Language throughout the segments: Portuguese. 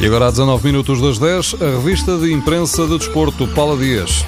E agora, a 19 minutos das 10, a revista de imprensa de desporto Paula Dias.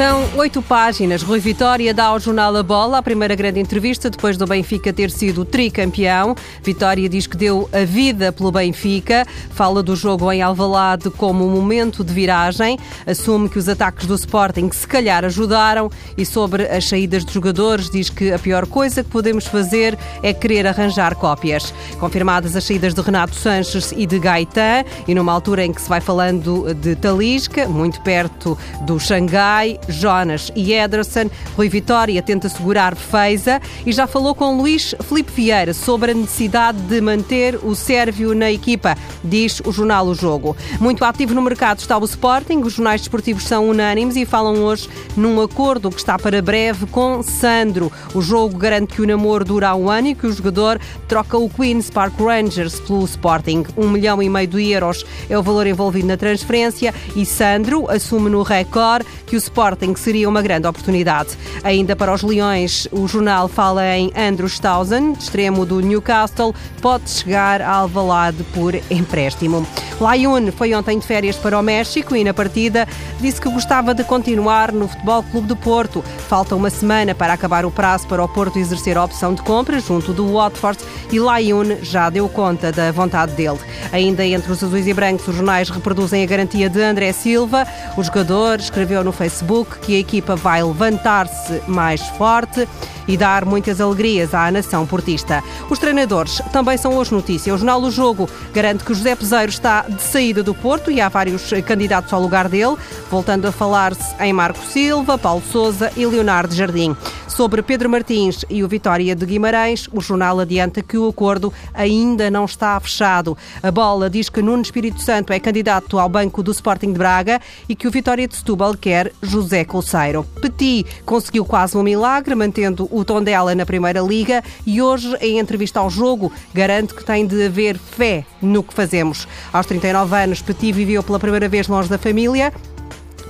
São oito páginas. Rui Vitória dá ao jornal A Bola a primeira grande entrevista depois do Benfica ter sido tricampeão. Vitória diz que deu a vida pelo Benfica, fala do jogo em Alvalade como um momento de viragem, assume que os ataques do Sporting se calhar ajudaram e sobre as saídas de jogadores diz que a pior coisa que podemos fazer é querer arranjar cópias. Confirmadas as saídas de Renato Sanches e de Gaetan e numa altura em que se vai falando de Talisca, muito perto do Xangai, Jonas e Ederson. Rui Vitória tenta segurar Feiza e já falou com Luís Felipe Vieira sobre a necessidade de manter o Sérvio na equipa, diz o jornal O Jogo. Muito ativo no mercado está o Sporting, os jornais desportivos são unânimes e falam hoje num acordo que está para breve com Sandro. O jogo garante que o namoro dura um ano e que o jogador troca o Queen's Park Rangers pelo Sporting. Um milhão e meio de euros é o valor envolvido na transferência e Sandro assume no Record que o Sporting Sporting seria uma grande oportunidade. Ainda para os Leões, o jornal fala em Andrew Stausen, extremo do Newcastle, pode chegar a Alvalade por empréstimo. Layun foi ontem de férias para o México e na partida disse que gostava de continuar no Futebol Clube do Porto. Falta uma semana para acabar o prazo para o Porto exercer a opção de compra junto do Watford e Layun já deu conta da vontade dele. Ainda entre os azuis e brancos, os jornais reproduzem a garantia de André Silva. O jogador escreveu no Facebook que a equipa vai levantar-se mais forte e dar muitas alegrias à nação portista. Os treinadores também são hoje notícia. O jornal O Jogo garante que José Peseiro está de saída do Porto e há vários candidatos ao lugar dele, voltando a falar-se em Marco Silva, Paulo Souza e Leonardo Jardim. Sobre Pedro Martins e o Vitória de Guimarães, o jornal adianta que o acordo ainda não está fechado. A bola diz que Nuno Espírito Santo é candidato ao banco do Sporting de Braga e que o Vitória de Setúbal quer José Colseiro. Petit conseguiu quase um milagre, mantendo o tom dela na Primeira Liga e hoje, em entrevista ao jogo, garante que tem de haver fé no que fazemos. Aos 39 anos, Petit viveu pela primeira vez longe da família,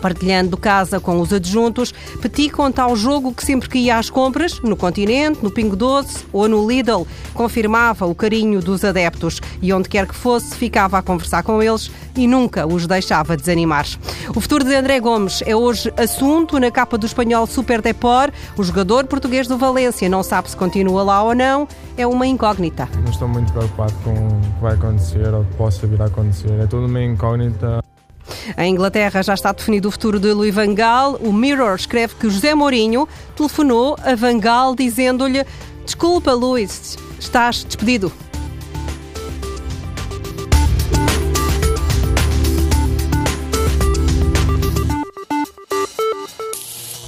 Partilhando casa com os adjuntos, Petit conta ao jogo que sempre que ia às compras, no Continente, no Pingo Doce ou no Lidl, confirmava o carinho dos adeptos e onde quer que fosse, ficava a conversar com eles e nunca os deixava desanimar. O futuro de André Gomes é hoje assunto na capa do espanhol Super Depor. O jogador português do Valência não sabe se continua lá ou não, é uma incógnita. Não estou muito preocupado com o que vai acontecer ou o que possa vir a acontecer. É tudo uma incógnita. Em Inglaterra já está definido o futuro de Louis Van Gaal. O Mirror escreve que José Mourinho telefonou a Van Gaal dizendo-lhe: Desculpa, Luís, estás despedido.